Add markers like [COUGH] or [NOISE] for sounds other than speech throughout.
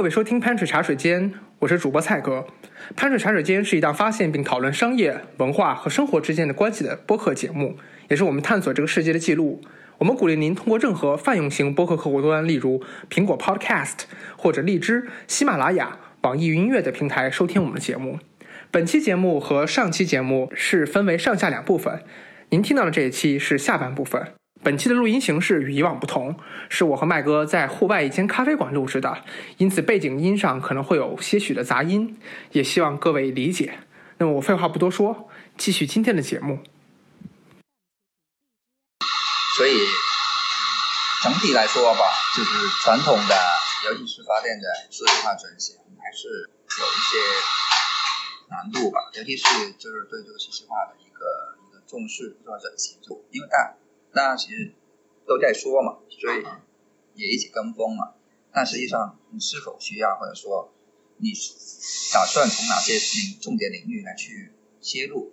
各位收听潘水茶水间，我是主播蔡哥。潘水茶水间是一档发现并讨论商业、文化和生活之间的关系的播客节目，也是我们探索这个世界的记录。我们鼓励您通过任何泛用型播客客户端，例如苹果 Podcast 或者荔枝、喜马拉雅、网易云音乐的平台收听我们的节目。本期节目和上期节目是分为上下两部分，您听到的这一期是下半部分。本期的录音形式与以往不同，是我和麦哥在户外一间咖啡馆录制的，因此背景音上可能会有些许的杂音，也希望各位理解。那么我废话不多说，继续今天的节目。所以整体来说吧，就是传统的尤其是发电的数字化转型还是有一些难度吧，尤其是就是对这个信息化的一个一个重视做转型，就因为大。大家其实都在说嘛，所以也一起跟风嘛。但实际上，你是否需要，或者说你打算从哪些领重点领域来去切入，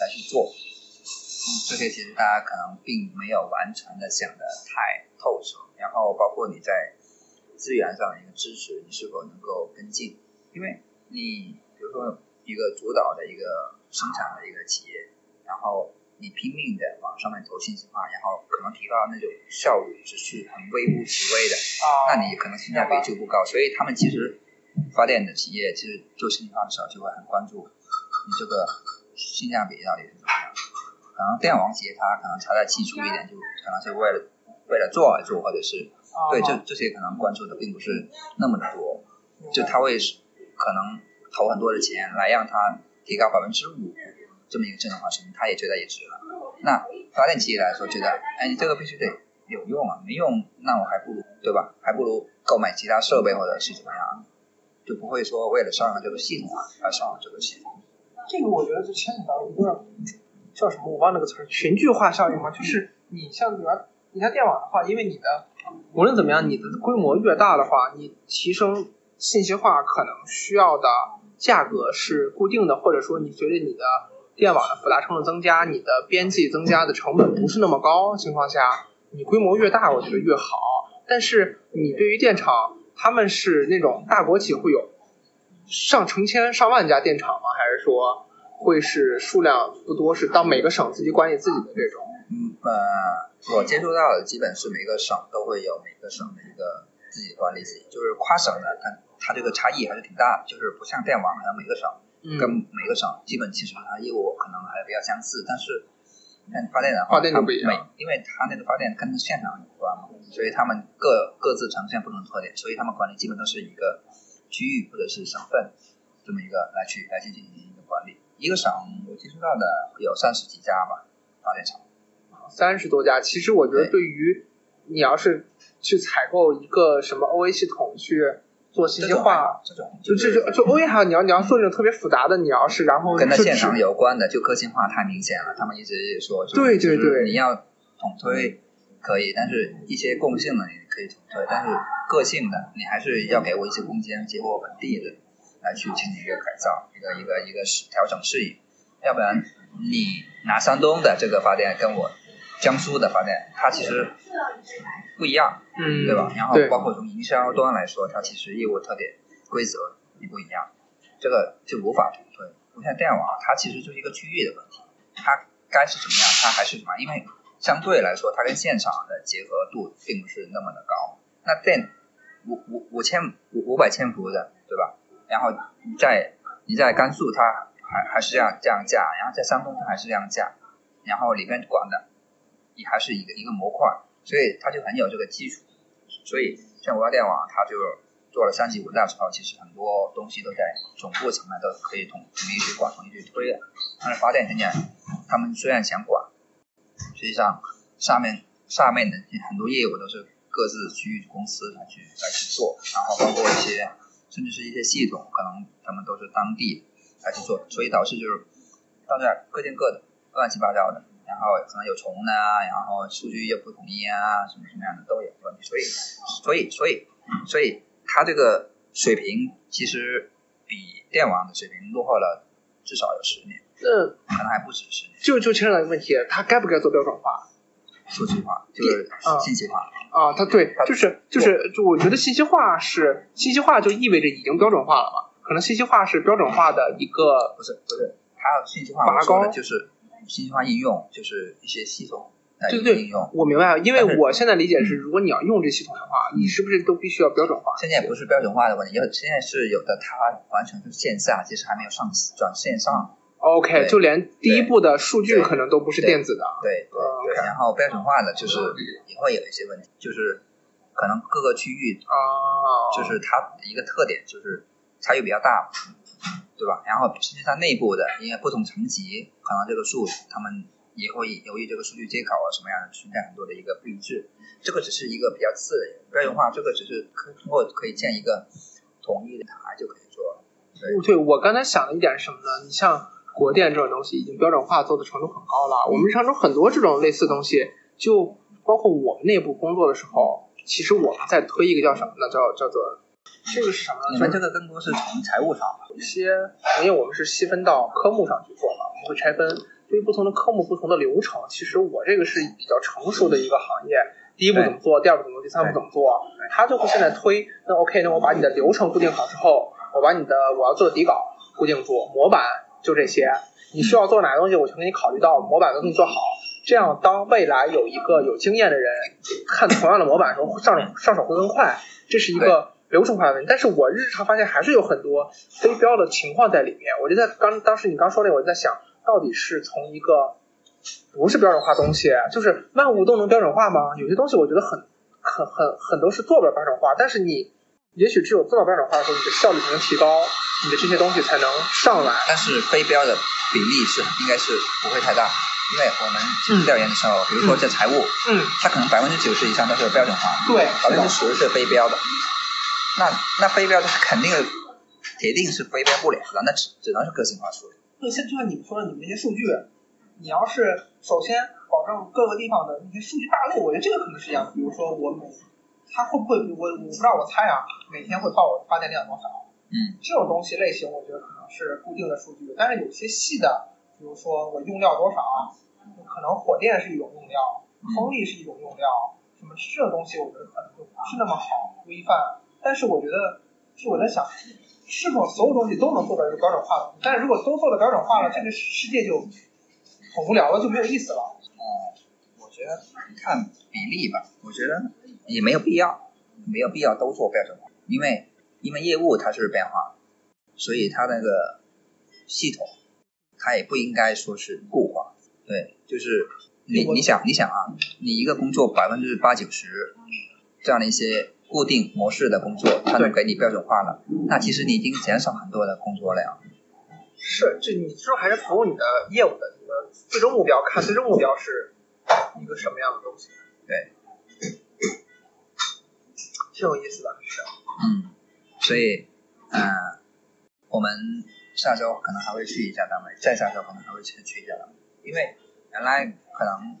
来去做？这些其实大家可能并没有完全的想的太透彻。然后包括你在资源上的一个支持，你是否能够跟进？因为你比如说一个主导的一个生产的一个企业，然后。你拼命的往上面投信息化，然后可能提高那种效率只是很微乎其微的，那你可能性价比就不高。所以他们其实发电的企业其实做信息化的时候就会很关注你这个性价比到底是怎么样。可能电网企业它可能差在技术一点，就可能是为了为了做而做，或者是对这这些可能关注的并不是那么的多，就他会可能投很多的钱来让它提高百分之五。这么一个智能化水平他也觉得也值了。那发电企业来说，觉得哎，你这个必须得有用啊，没用，那我还不如对吧？还不如购买其他设备或者是怎么样，就不会说为了上了这个系统啊而上了这个系统。这个我觉得就牵扯到一个叫什么，我忘那个词儿，群聚化效应嘛。就是你像你要你像电网的话，因为你的无论怎么样，你的规模越大的话，你提升信息化可能需要的价格是固定的，或者说你随着你的电网的复杂程度增加，你的边际增加的成本不是那么高情况下，你规模越大，我觉得越好。但是你对于电厂，他们是那种大国企会有上成千上万家电厂吗？还是说会是数量不多，是到每个省自己管理自己的这种？嗯呃，我接触到的基本是每个省都会有每个省的一个自己管理自己，就是跨省的，它它这个差异还是挺大的，就是不像电网，好像每个省。跟每个省基本其实它业务可能还比较相似，但是发电的话，它每因为它那个发电跟现场有关嘛，所以他们各各自呈现不同的特点，所以他们管理基本都是一个区域或者是省份这么一个来去来去进行一个管理。一个省我接触到的有三十几家吧发电厂，三十多家。其实我觉得对于你要是去采购一个什么 OA 系统去。做信息化，这种就这就就还有你要你要做这种特别复杂的，你要是然后跟它现场有关的，就个性化太明显了。他们一直说，对对对，你要统推可以，但是一些共性的你可以统推，但是个性的你还是要给我一些空间，结合本地的来去进行一个改造，一个一个一个适调整适应，要不然你拿山东的这个发电跟我江苏的发电，它其实。不一样，嗯，对吧？然后包括从营销端来说，它其实业务特点、规则也不一样，这个就无法同推。不像电网，它其实就是一个区域的问题，它该是怎么样，它还是什么？因为相对来说，它跟现场的结合度并不是那么的高。那电五五五千五五百千伏的，对吧？然后你在你在甘肃，它还还是这样这样架，然后在山东它还是这样架，然后里面管的也还是一个一个模块。所以它就很有这个基础，所以像国家电网，它就做了三级五大之后，其实很多东西都在总部层面都可以统统一去管、统一去推的。但是发电现在，他们虽然想管，实际上上面上面的很多业务都是各自区域公司来去来去做，然后包括一些甚至是一些系统，可能他们都是当地来去做，所以导致就是大家各建各的，乱七八糟的。然后可能有重啊，然后数据又不统一啊，什么什么样的都有问题，所以，所以，所以，所以它这个水平其实比电网的水平落后了至少有十年，嗯，可能还不止十年。就就牵扯到一个问题，它该不该做标准化？数据化，就是啊信息化。啊，它对，就是就是就我觉得信息化是信息化就意味着已经标准化了嘛，可能信息化是标准化的一个不是不是，它信息化拔高就是信息化应用，就是一些系统对对对应用。我明白了，因为我现在理解是，如果你要用这系统的话，你是不是都必须要标准化？现在也不是标准化的问题，有现在是有的，它完全是线下，其实还没有上转线上。OK，就连第一步的数据可能都不是电子的。对对哦对，然后标准化的就是也会有一些问题，就是可能各个区域啊，就是它一个特点就是差异比较大，对吧？然后甚至它内部的，因为不同层级，可能这个数他们也会由于这个数据接口啊什么样的存在很多的一个不一致，这个只是一个比较次的标准化，这个只是可通过可以建一个统一的台就可以做。对我刚才想的一点是什么呢？你像国电这种东西已经标准化做的程度很高了，我们日常中很多这种类似东西，就包括我们内部工作的时候，其实我们在推一个叫什么呢？叫叫做这个是什么呢？你们这个更多是从财务上？有一些，因为我们是细分到科目上去做的，我们会拆分，对于不同的科目、不同的流程，其实我这个是比较成熟的一个行业。第一步怎么做，第二步怎么做，第三步怎么做，他就会现在推。那 OK，那我把你的流程固定好之后，我把你的我要做的底稿固定住，模板就这些。你需要做哪个东西，我全给你考虑到，模板都给你做好。这样，当未来有一个有经验的人看同样的模板的时候，上上手会更快。这是一个流程化的问题。但是我日常发现还是有很多非标的情况在里面。我就在刚当时你刚说那个，我就在想到底是从一个不是标准化东西，就是万物都能标准化吗？有些东西我觉得很很很很多是做不了标准化，但是你也许只有做到标准化的时候，你的效率才能提高，你的这些东西才能上来。但是非标的比例是应该是不会太大，因为我们进行调研的时候，比如说这财务，嗯，它可能百分之九十以上都是标准化的，对，百分之十是非标的。那那非标它肯定铁定是非标不了的，那只只能是个性化处理。对，像就像你们说的，你们那些数据，你要是首先保证各个地方的那些数据大类，我觉得这个可能是一样。比如说我每，它会不会我我不知道，我猜啊，每天会报我发电量多少？嗯，这种东西类型，我觉得可能是固定的数据，但是有些细的，比如说我用料多少，可能火电是一种用料，风力是一种用料，什么这种东西，我觉得可能就不是那么好规范。但是我觉得，是我在想，是否所有东西都能做到一个标准化的？但是如果都做到标准化了，这个世界就很无聊了，就没有意思了。哦、我觉得看比例吧，我觉得也没有必要，没有必要都做标准化，因为因为业务它是变化，所以它那个系统它也不应该说是固化。对，就是你你想你想啊，你一个工作百分之八九十这样的一些固定模式的工作，它能给你标准化了，那其实你已经减少很多的工作量。是，就你最终还是服务你的业务的，你的最终目标，看最终目标是一个什么样的东西。对，挺有意思的，是。嗯，所以，嗯、我们下周可能还会去一下单位，再下周可能还会去去一下单位，因为原来可能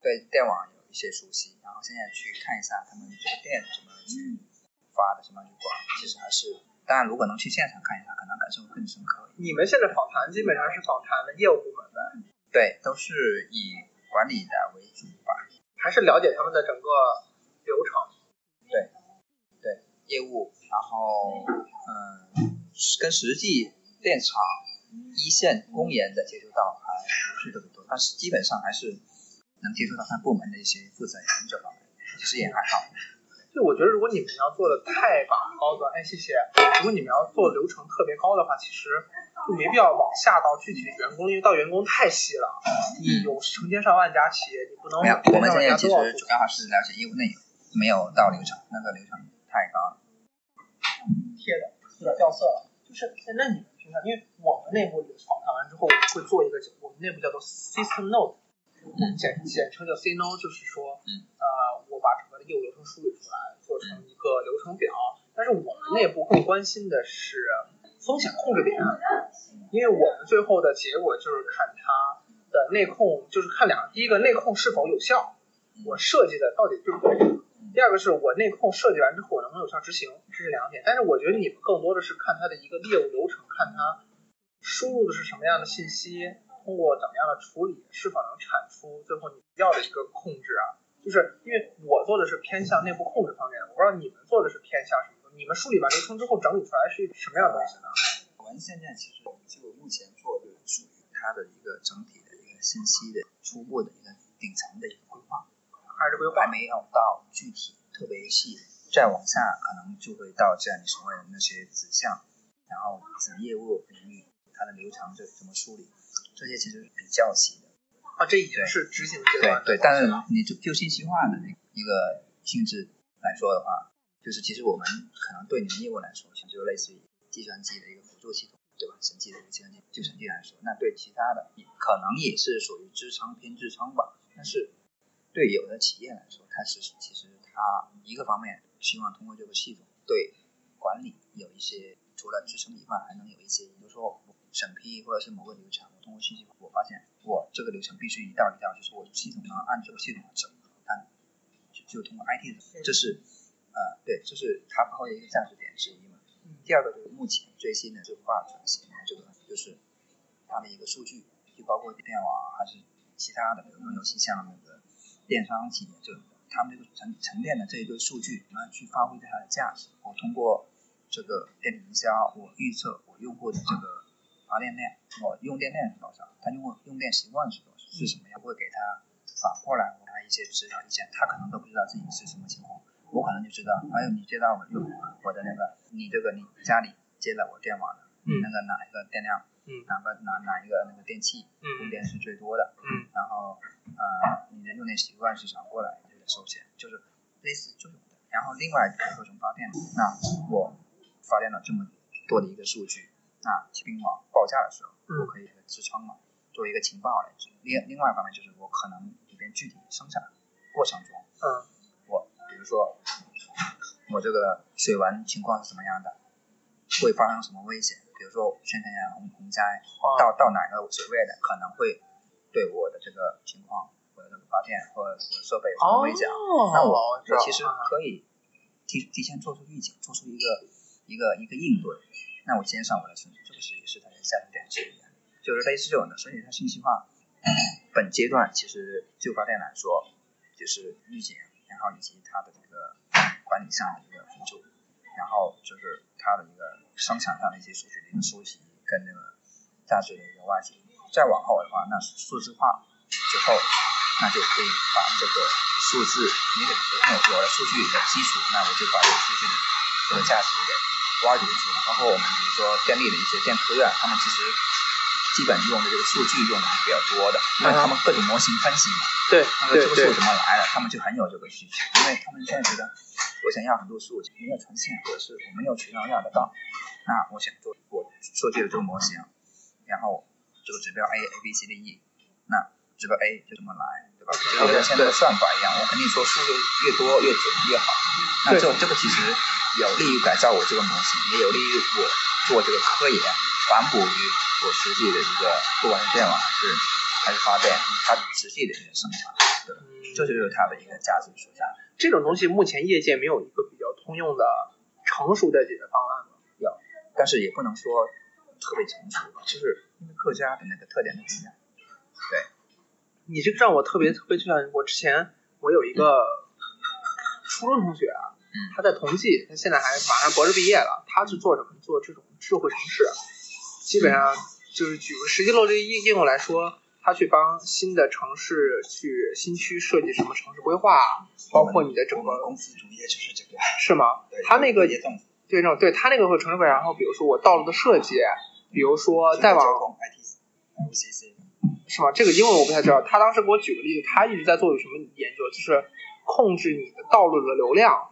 对电网有一些熟悉，然后现在去看一下他们这个店怎么去发的，怎么去管，其实还是，当然如果能去现场看一下，可能感受会更深刻。你们现在访谈基本上是访谈的业务部门的，对，都是以管理的为主吧，还是了解他们的整个流程？对，对业务，然后嗯，跟实际电厂一线工人的接触到还不是特别多，但是基本上还是能接触到他部门的一些负责人这方面，其实也还好。就我觉得，如果你们要做的太把高端，哎，谢谢。如果你们要做流程特别高的话，其实就没必要往下到具体的员工，因为到员工太细了。你有成千上万家企业，你不能没有，我们现在其实主要还是了解业务内容，没有到流程，那个流程太高了。贴的，有点掉色了。就是那你们平常，因为我们内部访谈完之后，我们会做一个，我们内部叫做 system note，简简称叫 C no，就是说，嗯，呃，我把整个的业务流程梳理出来，做成一个流程表。但是我们内部更关心的是风险控制点，因为我们最后的结果就是看它的内控，就是看两个，第一个内控是否有效，我设计的到底对不对。第二个是我内控设计完之后我能不能有效执行，这是两点。但是我觉得你们更多的是看它的一个业务流程，看它输入的是什么样的信息，通过怎么样的处理，是否能产出最后你要的一个控制啊？就是因为我做的是偏向内部控制方面，我不知道你们做的是偏向什么。你们梳理完流程之后整理出来是一个什么样的东西呢？我们现在其实就目前做的属于它的一个整体的一个信息的初步的一个顶层的一个规划，还是规划还没有到具体特别细，再往下可能就会到这样你所谓的那些子项，然后子业务领域它的流程这怎么梳理，这些其实比较细的。啊，这已经是执行阶段对对，但是你就就信息化的那一个性质来说的话，就是其实我们可能对你们业务来说，就类似于计算机的一个辅助系统，对吧？审计的一个计算机就审计来说，那对其他的可能也是属于支撑偏支撑吧。但是对有的企业来说，它是其实它一个方面希望通过这个系统对管理有一些除了支撑以外，还能有一些，比如说审批或者是某个流程，我通过信息化，我发现我这个流程必须一道一道，就是我系统能按这个系统走，它就就通过 IT 的，这是呃对，这是它发挥的一个价值点之一嘛。第二个就是目前最新的这个化转型，这个就是它的一个数据，就包括电网还是其他的，比如说尤其像那个电商企业这种，他们这个沉沉淀的这一堆数据，然后去发挥它的价值？我通过这个电力营销，我预测我用户的这个发电量，我用电量是多少，他用户用电习惯是多少，是什么样，会给他反过来给他一些指导意见，他可能都不知道自己是什么情况，我可能就知道，还有你接到我用我的那个，你这个你家里接了我电网的，嗯。那个哪一个电量，嗯。哪个哪哪一个那个电器嗯。用电是最多的，嗯。然后呃你的用电习惯是啥过来就得收钱，就是类似这种的。然后另外比如说从发电，那我发电了这么多的一个数据，那冰网报价的时候，嗯我可以支撑嘛，作为一个情报来支。另另外一方面就是我可能里边具体生产过程中，嗯我比如说我这个水文情况是什么样的，会发生什么危险？比如说宣传下洪洪灾，啊到到哪个水位的，可能会对我的这个情况，我的这个发电或者设备有什么影响？哦，那我我其实啊可以提提前做出预警，做出一个一个一个应对，那我减少我的损失，这个是也是它的价值点之一，就是类似这种的。所以它信息化 [CLEARS THROAT] 本阶段其实就发电来说，就是预警，然后以及它的这个管理上的一个辅助，然后就是它的一个生产上的一些数据的一个收集跟那个价值的一个挖掘。再往后的话，那数字化之后，那就可以把这个数字，你得有有了数据的基础，那我就把这个数据的这个价值给挖掘出来。包括我们比如说电力的一些电科院，他们其实基本用的这个数据用的还是比较多的，因为他们各种模型分析嘛，对那个这个数怎么来的，他们就很有这个需求，因为他们现在觉得我想要很多数没有呈现，或者是我没有渠道要得到，那我想做我设计的这个模型，然后这个指标 A A B C D E，那指标 A 就这么来，对吧就跟现在的算法一样，我肯定说数据越多越准越好。那这这个其实有利于改造我这个模型，也有利于我做这个科研，反哺于我实际的一个不管是电网还是还是发电，它实际的一个生产，对这就是它的一个价值所在。这种东西目前业界没有一个比较通用的成熟的解决方案吗？但是也不能说特别成熟吧，就是因为各家的那个特点都不一样。对你这个让我特别特别就像我之前我有一个初中同学啊，嗯他在同济，他现在还马上博士毕业了，他是做什么？做这种智慧城市，基本上就是举个实际落地应应用来说，他去帮新的城市去新区设计什么城市规划，包括你的整个公司主业就是这个，是吗？对他那个对那种对他那个会城市规划，然后比如说我道路的设计，比如说再往交通 IT LCC 是吗？这个英文我不太知道。他当时给我举个例子，他一直在做什么研究，就是控制你的道路的流量。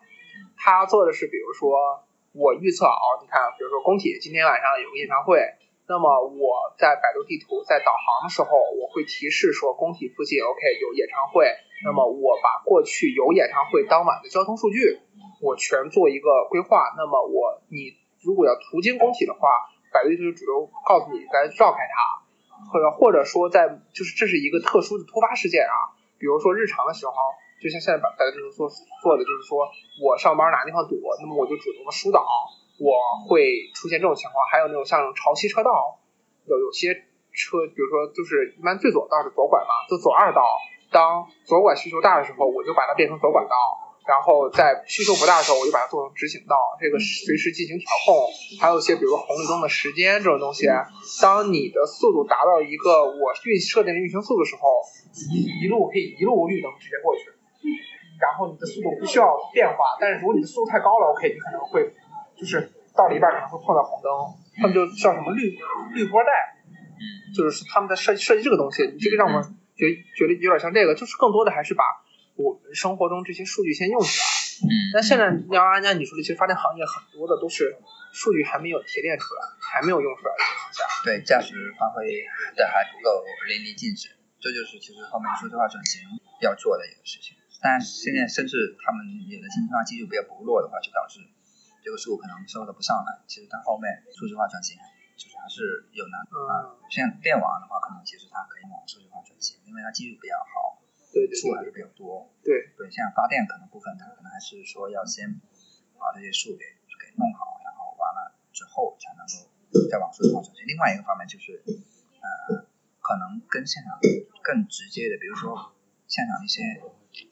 他做的是，比如说我预测啊，你看，比如说工体今天晚上有个演唱会，那么我在百度地图在导航的时候，我会提示说工体附近 OK 有演唱会，那么我把过去有演唱会当晚的交通数据，我全做一个规划。那么我你如果要途经工体的话，百度地图就主动告诉你该绕开它。或者或者说在就是这是一个特殊的突发事件啊，比如说日常的时候，就像现在把大家就是做做的就是说我上班哪个地方堵，那么我就主动的疏导，我会出现这种情况。还有那种像潮汐车道，有有些车，比如说就是一般最左道是左拐嘛，就左二道，当左拐需求大的时候，我就把它变成左拐道。然后在需求不大的时候，我就把它做成直行道，这个随时进行调控。还有一些比如说红绿灯的时间这种东西，当你的速度达到一个我运设定的运行速度的时候，一一路可以一路绿灯直接过去，然后你的速度不需要变化。但是如果你的速度太高了，OK，你可能会就是到了一半可能会碰到红灯，他们就叫什么绿绿波带，嗯就是他们在设计设计这个东西，你这个让我觉觉得有点像这个，就是更多的还是把我们生活中这些数据先用起来。嗯但现在你要按照你说的，其实发电行业很多的都是数据还没有提炼出来，还没有用出来的情况下，对价值发挥的还不够淋漓尽致，这就是其实后面数字化转型要做的一个事情。但是现在甚至他们有的信息化技术比较薄弱的话，就导致这个数可能收的不上来。其实它后面数字化转型就是还是有难度啊。嗯，像电网的话，可能其实它可以往数字化转型，因为它技术比较好，对对数还是比较多。对，对，像发电可能部分，它可能还是说要先把这些数给给弄好，然后完了之后才能够再往数字化转型。另外一个方面就是，呃，可能跟现场更直接的，比如说现场一些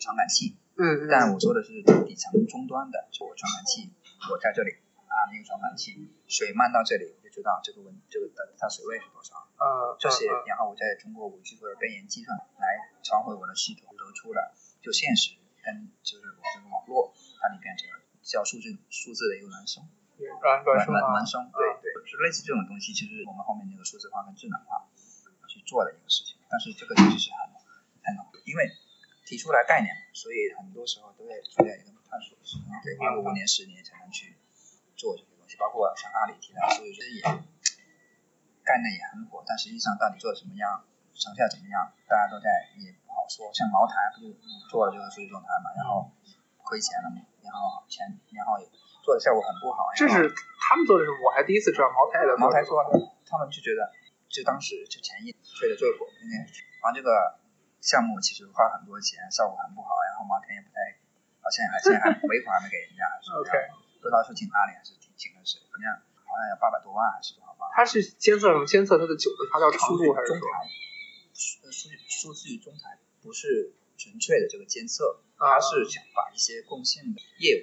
传感器，嗯嗯，但我说的是底层终端的，就我传感器，我在这里啊，那个传感器水漫到这里，我就知道这个温这个的它水位是多少。呃这些然后我再通过五 G 或者边缘计算来传回我的系统，得出了就现实跟就是我这个网络它里边这个叫数据数字的一个孪生。软软生啊孪孪生，对对，是类似这种东西，其实我们后面那个数字化跟智能化去做的一个事情，但是这个其实是很很难，因为提出来概念，所以很多时候都要出现一个探索的时间，得花个五年十年才能去做这些东西，包括像阿里提到数据也概念也很火，但实际上到底做的什么样，成效怎么样，大家都在也不好说。像茅台不就做了这个数据中台嘛，然后亏钱了嘛，然后前然后也做的效果很不好。这是他们做的时候？我还第一次知道茅台的茅台做的，他们就觉得就当时就前一吹的最火，应该是，然后这个项目其实花很多钱，效果很不好，然后茅台也不太，好像还现在还尾款还没给人家，还是 OK，不知道是请阿里还是请请的谁，反正好像要八百多万还是多少万。它是监测什么？监测它的酒的发酵长度还是中台，数数据数据中台不是纯粹的这个监测，啊它是想把一些共性的业务、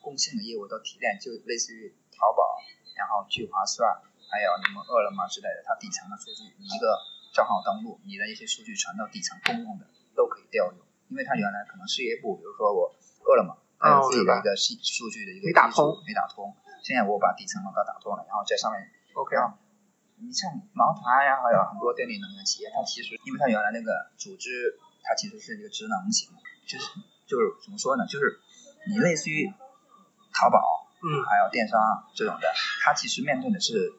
共性的业务都提炼，就类似于淘宝，然后聚划算，还有什么饿了么之类的，它底层的数据，一个账号登录，你的一些数据传到底层公用的都可以调用，因为它原来可能事业部，比如说我饿了么，它有自己的一个系数据的一个没打通。没打通，现在我把底层都打通了，然后在上面 OK 啊你像茅台呀，还有很多电力能源企业，它其实因为它原来那个组织，它其实是一个职能型，就是就是怎么说呢，就是你类似于淘宝，嗯。还有电商这种的，它其实面对的是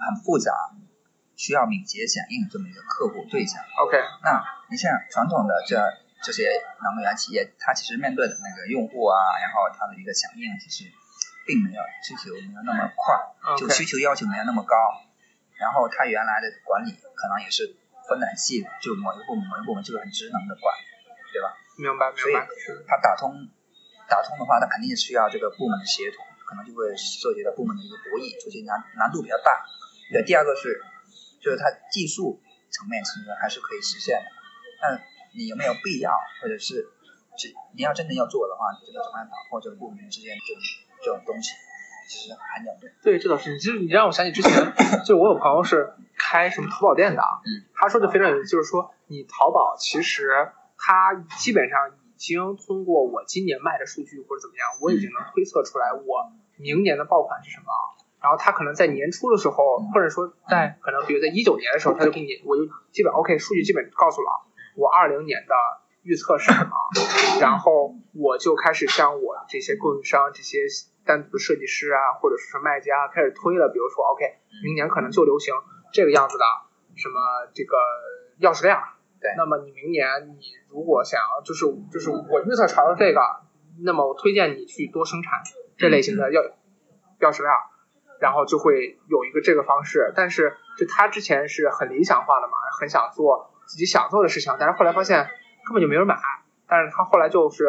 很复杂，需要敏捷响应这么一个客户对象。OK 那你像传统的这这些能源企业，它其实面对的那个用户啊，然后它的一个响应，其实并没有需求没有那么快，就需求要求没有那么高。然后它原来的管理可能也是分得很细，就某一个部门某一个部门就是很职能的管，对吧？明白所以明白是它打通打通的话，它肯定需要这个部门的协同，可能就会涉及到部门的一个博弈，出现难难度比较大。对，第二个是就是它技术层面其实还是可以实现的，但你有没有必要，或者是是你要真的要做的话，你这个怎么样打破这个部门之间这种这种东西，其实很有对。对，这倒是。你就是你让我想起之前，就我有朋友是开什么淘宝店的，啊嗯，他说的非常有意思，就是说你淘宝其实它基本上已经通过我今年卖的数据或者怎么样，我已经能推测出来我明年的爆款是什么。然后他可能在年初的时候，或者说在可能比如在一九年的时候，他就给你，我就基本 OK 数据基本告诉了我二零年的预测是什么，然后我就开始向我这些供应商、这些单独的设计师啊，或者是卖家开始推了，比如说 OK，明年可能就流行这个样子的什么这个钥匙链，对那么你明年你如果想要就是就是我预测朝着这个，那么我推荐你去多生产这类型的钥钥匙链。然后就会有一个这个方式，但是就他之前是很理想化的嘛，很想做自己想做的事情，但是后来发现根本就没人买。但是他后来就是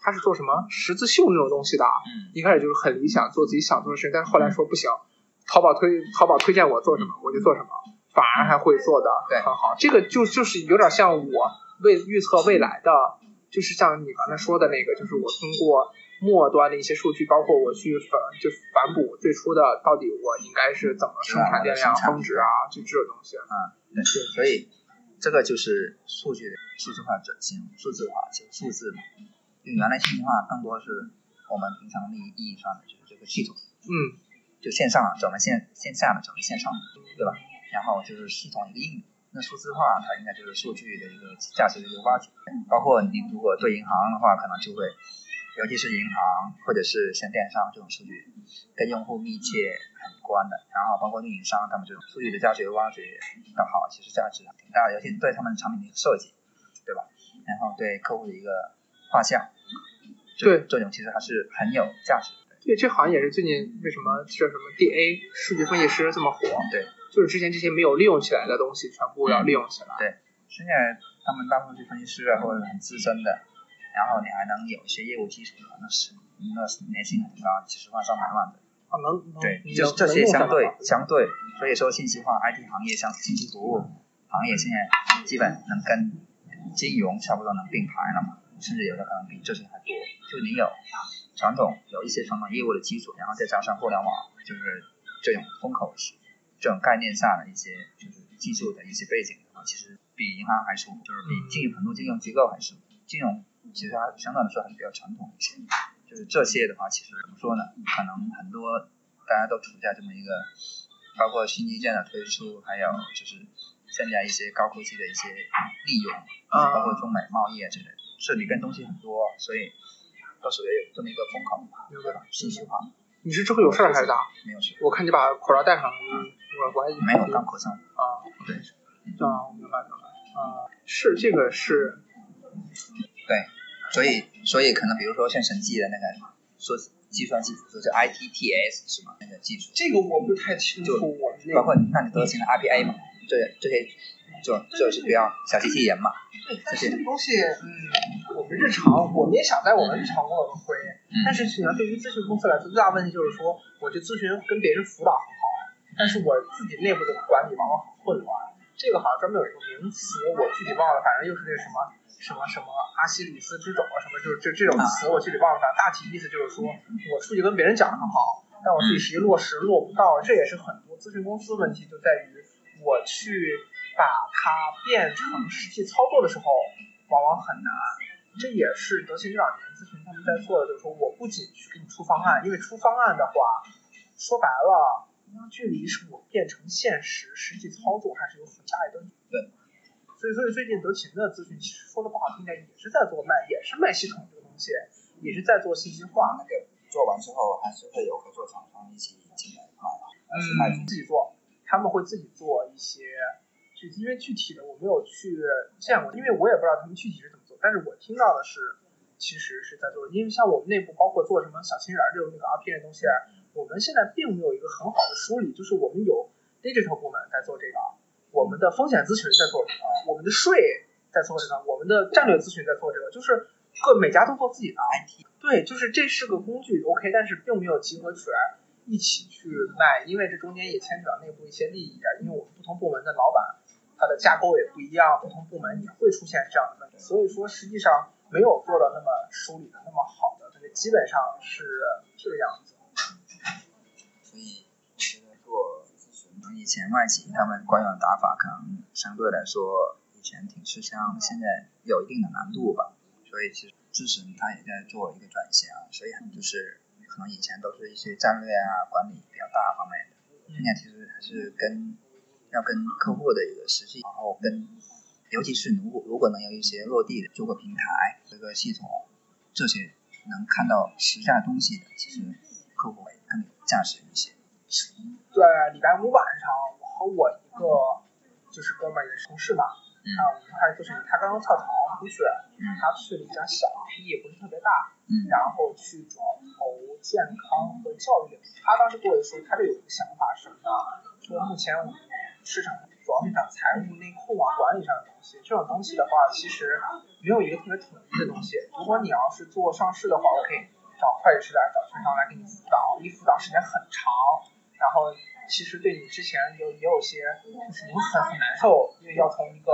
他是做什么十字绣那种东西的，嗯一开始就是很理想做自己想做的事情，但是后来说不行，淘宝推淘宝推荐我做什么我就做什么，反而还会做的对很好。这个就就是有点像我未预测未来的，就是像你刚才说的那个，就是我通过末端的一些数据，包括我去反就反哺最初的到底我应该是怎么生产电量、峰值啊，就这种东西。对，所以这个就是数据数字化转型，数字化就数字嘛。就原来信息化更多是我们平常意意义上的就是这个系统，嗯就线上转为线线下的转为线上，对吧？然后就是系统一个应用。那数字化它应该就是数据的一个价值的一个挖掘，包括你如果对银行的话，可能就会，尤其是银行或者是像电商这种数据，跟用户密切很关的。然后包括运营商他们这种数据的价值挖掘的好，其实价值挺大的，尤其对他们产品的一个设计，对吧？然后对客户的一个画像，对这种其实还是很有价值的。对，这好像也是最近为什么叫什么 DA 数据分析师这么火，对，就是之前这些没有利用起来的东西，全部要利用起来。对现在他们大数据分析师啊，或者很资深的，然后你还能有一些业务基础的，那是那是年薪很高，几十万上百万的。啊，能能对，就是这些相对相对，所以说信息化 IT 行业像信息服务行业现在基本能跟金融差不多能并排了嘛，甚至有的可能比这些还多。就你有传统有一些传统业务的基础，然后再加上互联网，就是这种风口这种概念下的一些就是技术的一些背景的话，其实比银行还是就是比金很多金融机构还是金融，其实还相对来说还是比较传统一些。就是这些的话，其实怎么说呢？可能很多大家都处在这么一个，包括新基建的推出，还有就是现在一些高科技的一些利用，啊包括中美贸易啊之类的，这里边东西很多，所以到时候也有这么一个风口嘛，对吧？信息化你是之后有事儿还是咋？没有事，我看你把口罩戴上了，嗯我我还没有刚口罩，啊对啊，明白明白啊，是这个是对，所以所以可能比如说像审计的那个说计算机就 ITTS 是吗？那个技术。这个我不太清楚，我包个括那你德勤的 RPA 嘛，这这些就就是比较小机器人嘛，对，但是这个东西，嗯，我们日常我们也想在我们日常工作中会，但是实际上对于咨询公司来说，最大问题就是说，我去咨询跟别人辅导很好，但是我自己内部的管理往往很混乱。这个好像专门有一个名词，我具体忘了，反正又是那什么什么什么阿西里斯之种啊，什么就是这这种词我具体忘了，反正大体意思就是说我出去跟别人讲的很好，但我自己实际落实落不到，这也是很多咨询公司问题就在于我去把它变成实际操作的时候，往往很难。这也是德勤这两年咨询他们在做的，就是说我不仅去给你出方案，因为出方案的话，说白了，距离是我变成现实实际操作还是有很大一段距离。对。所以，所以最近德勤的咨询，其实说的不好听点，也是在做卖，也是卖系统这个东西，也是在做信息化。那个做完之后还是会有合作厂商一起进来卖，还是卖嗯，自己做，他们会自己做一些具体，因为具体的我没有去见过，因为我也不知道他们具体是怎么做，但是我听到的是，其实是在做，因为像我们内部包括做什么小情人儿这种那个 RPA 的东西，我们现在并没有一个很好的梳理，就是我们有 digital 部门在做这个，我们的风险咨询在做什么，我们的税在做什么，我们的战略咨询在做这个，就是各每家都做自己的 IT，对，就是这是个工具 OK，但是并没有集合起来一起去卖，因为这中间也牵扯到内部一些利益啊，因为我们不同部门的老板他的架构也不一样，不同部门也会出现这样的问题，所以说实际上没有做到那么梳理的那么好的，这个基本上是这个样子。所以我觉得做以前外企他们惯用的打法可能相对来说以前挺吃香，现在有一定的难度吧。所以其实自身它也在做一个转型啊，所以很就是可能以前都是一些战略啊、管理比较大方面的，现在其实还是跟要跟客户的一个实际，然后跟尤其是如果如果能有一些落地的做个平台、这个系统，这些能看到实下东西的，其实客户会更有价值一些。对，礼拜五晚上，我和我一个就是哥们儿也是同事嘛，嗯啊，我们开始就是他刚刚跳槽出去，嗯他去了一家小，地也不是特别大，嗯然后去主要投健康和教育领域。他当时跟我说，他这有一个想法是什么呢？说目前我们市场主要是讲财务内控啊、管理上的东西，这种东西的话，其实没有一个特别统一的东西。如果你要是做上市的话，我可以找会计师来、找券商来给你辅导，一辅导时间很长，然后其实对你之前有也有些就是你很很难受，因为要从一个，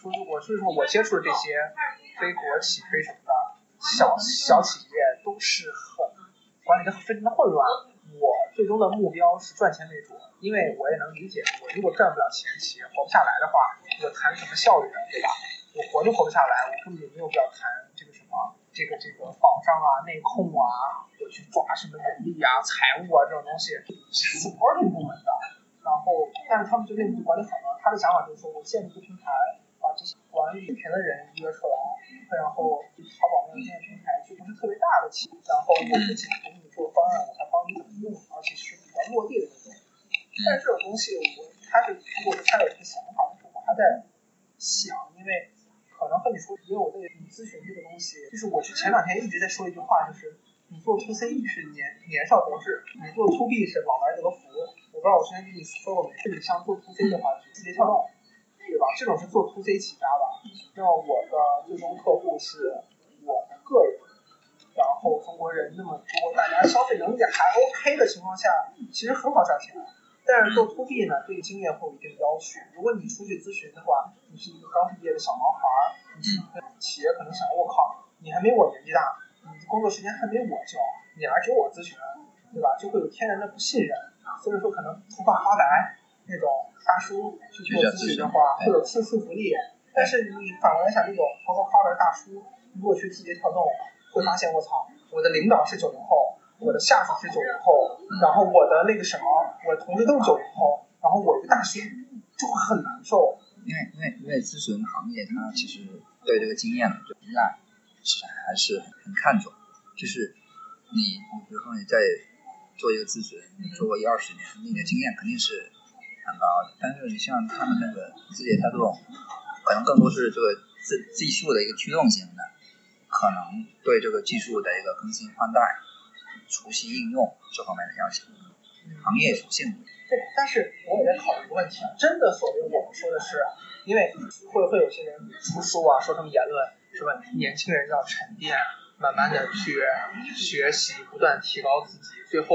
说我所以说我接触的这些非国企非什么的小小企业都是很管理的非常的混乱。我最终的目标是赚钱为主，因为我也能理解，我如果赚不了钱，企业活不下来的话，我谈什么效率，对吧？我活都活不下来，我根本就没有必要谈这个什么这个这个保障啊、内控啊，去抓什么人力啊、财务啊这种东西，supporting 部门的。然后，但是他们就内部管理好了，他的想法就是说我建立一个平台，把这些管理权的人约出来，然后淘宝那个建平台就不是特别大的企业，然后我不仅给你做方案，我还帮你怎么用，而且是比较落地的那种。但是这种东西，我他是如果说他有这个想法，我还在想，因为可能和你说，因为我对你咨询这个东西，就是我是前两天一直在说一句话，就是做 to C 是年年少得志，你做 to B 是老来得福。我不知道我之前跟你说过没？是你像做 to C 的话，直接跳动，对吧？这种是做 to C 起家的。那我的最终客户是我的个人，然后中国人那么多，大家消费能力还 OK 的情况下，其实很好赚钱。但是做 to B 呢，对经验会有一定的要求。如果你出去咨询的话，你是一个刚毕业的小毛孩儿，你企业可能想，我靠，你还没我年纪大，工作时间还没我久，你来找我咨询，对吧？就会有天然的不信任。所以说，可能头发花白那种大叔去做咨询的话，会有亲疏福利。但是你反过来想，那种头发花白大叔，如果去字节跳动，会发现我操，我的领导是九零后，我的下属是九零后，然后我的那个什么，我的同事都是九零后，然后我一个大叔就会很难受。因为因为因为咨询行业它其实对这个经验的依赖是还是很看重，就是你你比如说你在。做一个咨询，你做过一二十年，你的经验肯定是很高的。但是你像他们那个字节跳动，可能更多是这个技技术的一个驱动型的，可能对这个技术的一个更新换代、熟悉应用这方面的要求，行业属性。对，但是我也在考虑一个问题啊，真的所谓我们说的是，因为会会有些人出书啊，说什么言论，是吧？年轻人要沉淀。慢慢的去学习，不断提高自己，最后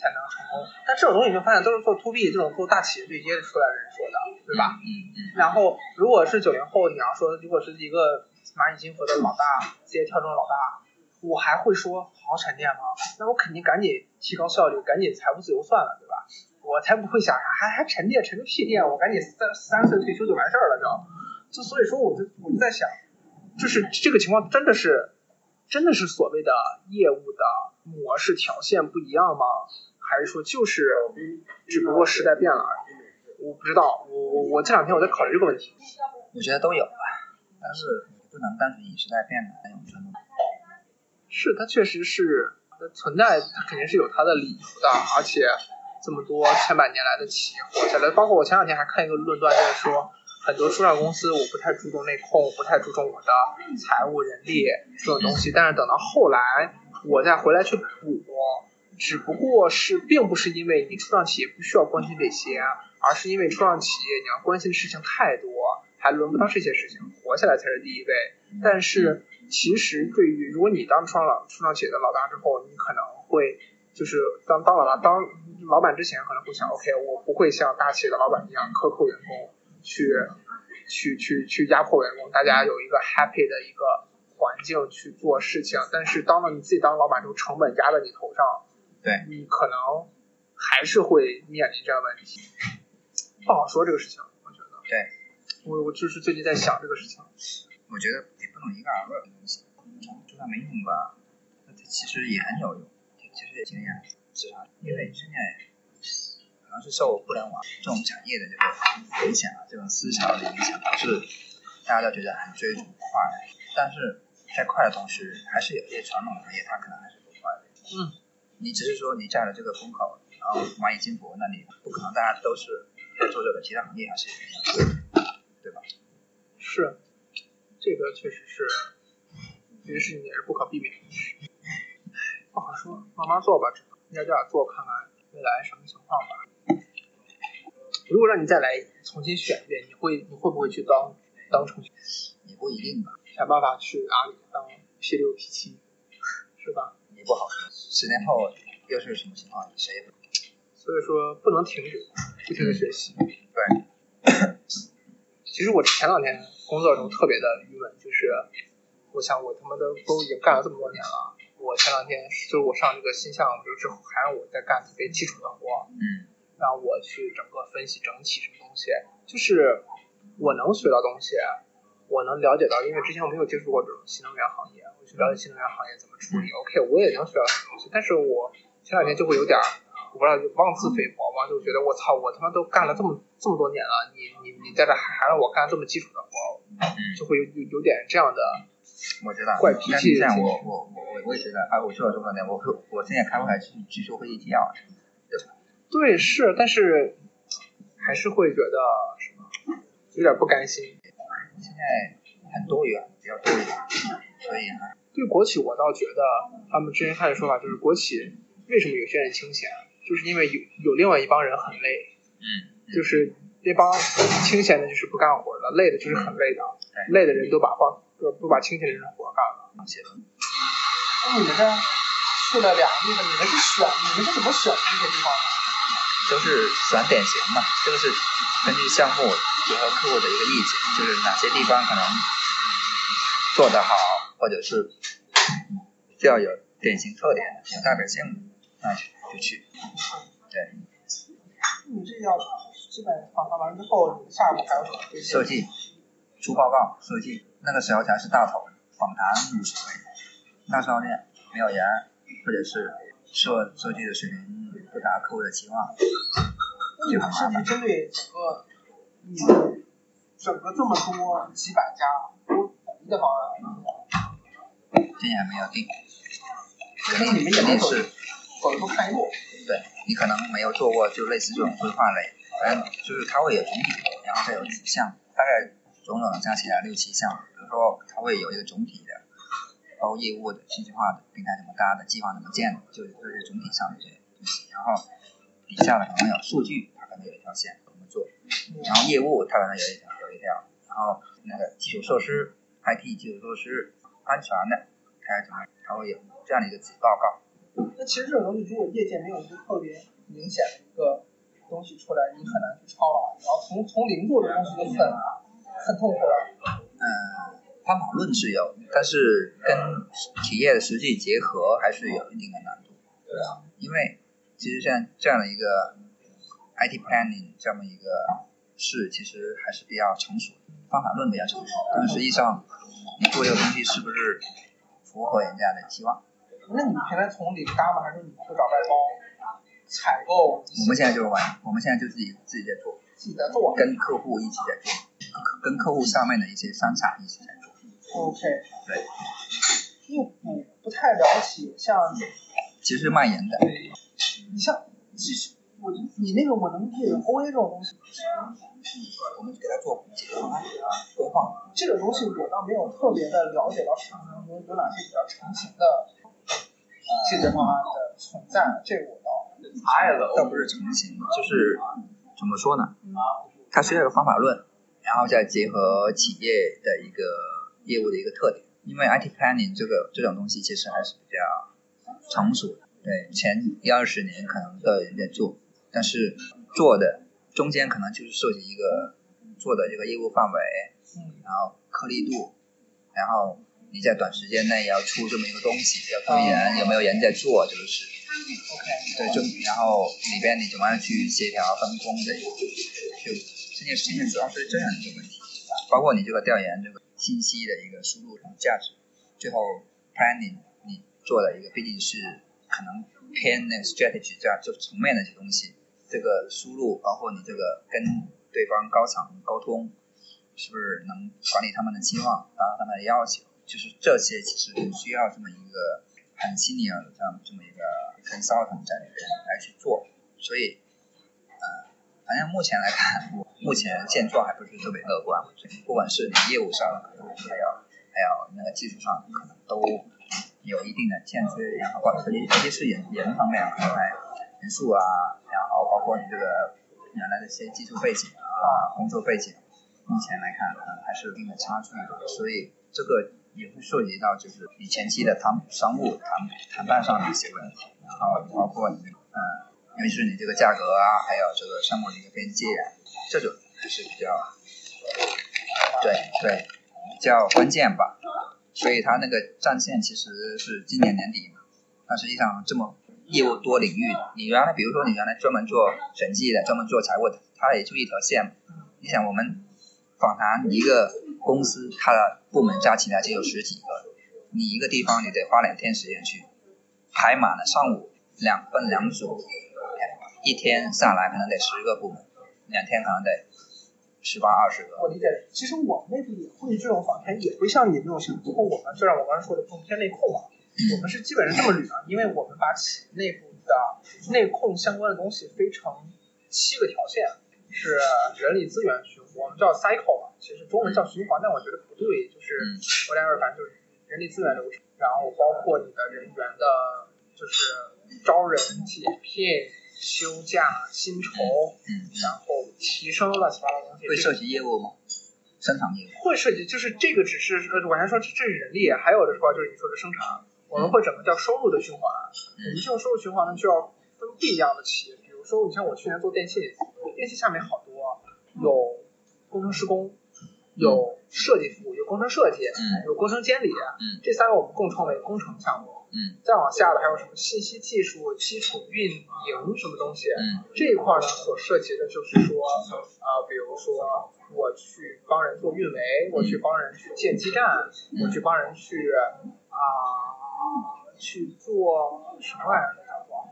才能成功。但这种东西你会发现都是做 to B 这种做大企业对接出来的人说的，对吧？嗯嗯。然后如果是九零后，你要说如果是一个蚂蚁金服的老大，字节跳动老大，我还会说好好沉淀吗？那我肯定赶紧提高效率，赶紧财务自由算了，对吧？我才不会想啥还还沉淀沉个屁淀，我赶紧三三十岁退休就完事儿了，知道？就所以说我就我就在想，就是这个情况真的是。真的是所谓的业务的模式条线不一样吗？还是说就是只不过时代变了而已？我不知道，我我我这两天我在考虑这个问题。我觉得都有吧，但是不能单纯以时代变来永存。是，它确实是存在，它肯定是有它的理由的，而且这么多千百年来的企业活下来，包括我前两天还看一个论断，就是说。很多初创公司，我不太注重内控，不太注重我的财务、人力这种东西。但是等到后来，我再回来去补，只不过是并不是因为你初创企业不需要关心这些，而是因为初创企业你要关心的事情太多，还轮不到这些事情，活下来才是第一位。但是其实对于如果你当初创老初创企业的老大之后，你可能会就是当当老大当老板之前可能会想，OK，我不会像大企业的老板一样克扣员工。去去去去压迫员工，大家有一个 happy 的一个环境去做事情。但是当了你自己当老板之后，成本压在你头上，对你可能还是会面临这样问题。不好说这个事情，我觉得。对，我我就是最近在想这个事情。我觉得也不能一概而论，东西就算没用吧，那其实也很有用，其实也经验，至少因为现在。受互联网这种产业的这个影响啊，这种思潮的影响，导致大家都觉得很追逐快，但是在快的同时，还是有一些传统行业它可能还是不快的。嗯，你只是说你占了这个风口，然后蚂蚁金服，那你不可能大家都是做这个，其他行业还是有对吧？是，这个确实是，这件事情也是不可避免的。不好说，慢慢做吧，应该这样做，看看未来什么情况吧。如果让你再来重新选一遍，你会你会不会去当当程序员？也不一定吧，想办法去阿里当 P 六 P 七，是吧？你不好说，十年后又是什么情况，谁也不。所以说不能停止，不停的学习。对，其实我前两天工作的时候特别的郁闷，就是我想我他妈的都已经干了这么多年了，我前两天就是我上这个新项目之后，还让我在干特别基础的活，嗯让我去整个分析整体什么东西，就是我能学到东西，我能了解到，因为之前我没有接触过这种新能源行业，我去了解新能源行业怎么处理。OK，我也能学到很多东西，但是我前两天就会有点儿，我不知道就妄自菲薄嘛，就觉得我操，我他妈都干了这么这么多年了，你你你在这还还让我干这么基础的活，嗯，就会有有有点这样的，我知道。怪脾气我我我我我也觉得，啊，我去了这么多年，我说我现在开不开去去修会议纪要啊？对是，但是还是会觉得什么，有点不甘心。现在很多元，比较多元，所以还对国企，我倒觉得他们之前开的说法就是国企为什么有些人清闲，就是因为有有另外一帮人很累，嗯就是那帮清闲的，就是不干活的，累的就是很累的，累的人都把活都都把清闲的人活干了。写的那你们这去了两个地方，你们是选你们是怎么选这些地方的？都是选典型嘛，这个是根据项目结合客户的一个意见，就是哪些地方可能做得好，或者是比较有典型特点、有代表性的，那就就去。对，你这要基本访谈完之后，你下一步还有什么设计、出报告、设计，那个时候才是大头，访谈无所谓。那时候呢，没有人，或者是设设计的水平不达客户的期望，那你们设计针对整个你整个这么多几百家都统一的方案，现在还没有定。那你们肯定是走一步看一步。对你可能没有做过，就类似这种规划类，反正就是它会有总体，然后再有几项，大概种种加起来六七项。比如说，它会有一个总体的，包括业务的、信息化的、平台怎么搭的、计划怎么建的，就是这些总体上的这些东西。然后底下的可能有数据，它可能有一条线怎么做，然后业务它可能有一条有一条，然后那个基础设施、IT 基础设施、安全的，它要怎么，它会有这样的一个子报告。那其实这种东西，如果业界没有一个特别明显的一个东西出来，你很难去抄啊。然后从从零做这东西就很很痛苦了。嗯，方法论是有，但是跟企业的实际结合还是有一定的难度。对啊，因为其实像这样的一个 IT planning 这么一个事，其实还是比较成熟的，方法论比较成熟，但是实际上你做这个东西是不是符合人家的期望？那你平常从零搭吗？还是你会找外包采购？我们现在就是玩，我们现在就自己自己在做，自己在做。跟客户一起在做，跟客户上面的一些商场一起在做。OK，对，因为我不太了解，像其实卖盐的，你像，其实我你那个我能理解 OA 这种东西，我们给他做解决方案规划。这个东西我倒没有特别的了解到市场上有有哪些比较成型的呃解决方案的存在，这个我倒倒不是成型，就是怎么说呢？它是一个方法论，然后再结合企业的一个业务的一个特点。因为 IT planning 这个这种东西其实还是比较成熟的，对，前一二十年可能都有人在做，但是做的中间可能就是涉及一个做的这个业务范围，然后颗粒度，然后你在短时间内要出这么一个东西，要推人，有没有人在做这个事？对，就然后里边你怎么样去协调分工的，就现在现在主要是这样一个问题，包括你这个调研这个信息的一个输入和价值，最后 planning 你做的一个毕竟是可能偏那 strategy 这样就层面的一些东西，这个输入包括你这个跟对方高层沟通，是不是能管理他们的期望，达到他们的要求，就是这些其实需要这么一个很 senior 的这样这么一个 consultant 在里边来去做，所以，反正目前来看，我目前现状还不是特别乐观，不管是你业务上还有还有那个技术上可能都有一定的欠缺，然后包括尤其是人人方面可能还人数啊，然后包括你这个原来的一些技术背景啊、工作背景，目前来看可能还是有一定的差距的，所以这个也会涉及到就是你前期的谈商务谈谈判上的一些问题，然后包括你呃，尤其是你这个价格啊，还有这个项目的一个边界啊，这种还是比较对对，比较关键吧。所以它那个战线其实是今年年底嘛，但实际上这么业务多领域，你原来比如说你原来专门做审计的，专门做财务的，它也就一条线。你想我们访谈一个公司，它的部门加起来就有十几个，你一个地方你得花两天时间去排满了，上午两分两组，一天下来可能得十个部门，两天可能得十八二十个。我理解，其实我们内部也会这种访谈，也会像你那种形式。不过我们就像我刚才说的更偏内控嘛，我们是基本是这么捋的，因为我们把企业内部的内控相关的东西分成七个条线，是人力资源循，我们叫 cycle 嘛，其实中文叫循环，但我觉得不对，就是我两个反正就是人力资源流程，然后包括你的人员的，就是招人、解聘、休假、薪酬，嗯，然后提升乱七八糟东西。会涉及业务吗？生产业务？会涉及，就是这个只是呃，我还说这这是人力，还有的说就是你说的生产，我们会整个叫收入的循环。我们这种收入循环呢，就要分不一样的企业，比如说你像我去年做电信，电信下面好多有工程施工，有设计服务，有工程设计，嗯有工程监理，嗯这三个我们共创为工程项目。嗯再往下的还有什么信息技术、基础运营什么东西，嗯这一块呢，所涉及的就是说，呃，比如说我去帮人做运维，我去帮人去建基站，我去帮人去啊、去做什么玩意儿？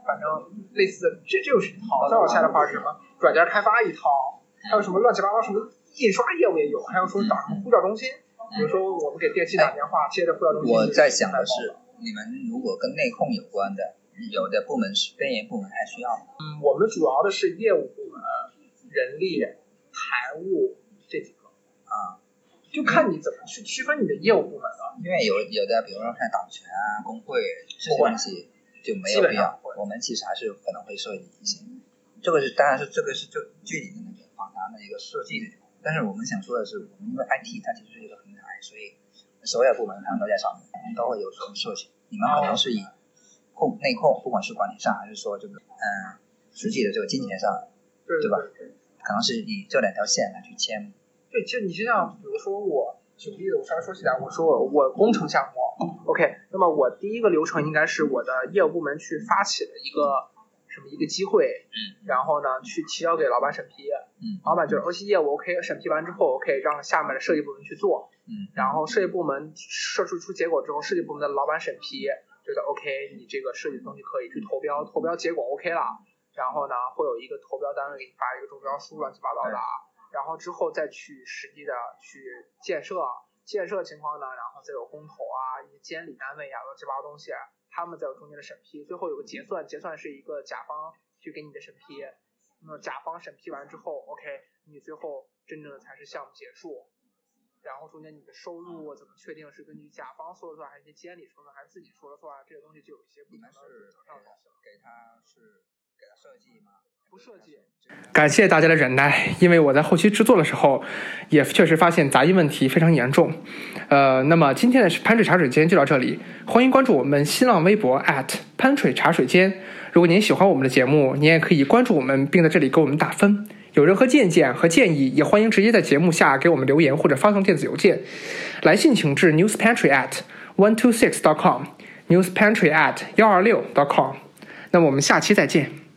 反正类似的，这这就是一套。再往下的话是什么？软件开发一套，还有什么乱七八糟什么印刷业务也有，还有说找什么呼叫中心，比如说我们给电信打电话，接的呼叫中心。我在想的是，你们如果跟内控有关的，有的部门是边缘部门还需要吗？嗯，我们主要的是业务部门、人力、财务这几个，啊，就看你怎么去区分你的业务部门了。因为有有的，比如说像党权啊、工会这些东西就没有必要。我们其实还是可能会涉及一些，这个是当然是这个是就具体的那个访谈的一个设计的，但是我们想说的是，我们因为 IT 它其实是一个平台，所以所有部门可能都在上面，我们都会有所涉及。你们可能是以控内控，不管是管理上还是说这个嗯实际的这个金钱上，对对吧可能是以这两条线来去签。对，其实你就像比如说我举个例子，我稍微说起来，我说我我工程项目，OK，那么我第一个流程应该是我的业务部门去发起的一个什么一个机会，嗯，然后呢去提交给老板审批，嗯。老板觉得 O 业务 OK，审批完之后 OK，让下面的设计部门去做，嗯。然后设计部门设计出结果之后，设计部门的老板审批觉得 OK，你这个设计的东西可以去投标，投标结果 OK 了，然后呢会有一个投标单位给你发一个中标书，乱七八糟的，然后之后再去实际的去建设，建设情况呢，然后再有工头啊、一些监理单位啊、乱七八糟东西，他们在有中间的审批，最后有个结算，结算是一个甲方去给你的审批，那么甲方审批完之后，OK，你最后真正的才是项目结束。然后中间你的收入怎么确定是根据甲方说了算，还是些监理说了算，还是自己说了算？这个东西就有一些不同的你们是。给他是给他设计吗？不设计，感谢大家的忍耐，因为我在后期制作的时候，也确实发现杂音问题非常严重。呃，那么今天的潘水茶水间就到这里，欢迎关注我们新浪微博 at 潘水茶水间。如果您喜欢我们的节目，您也可以关注我们，并在这里给我们打分。有任何见解和建议，也欢迎直接在节目下给我们留言或者发送电子邮件。来信请至 newspantry at one two six dot com，newspantry at 幺二六 dot com。那么我们下期再见。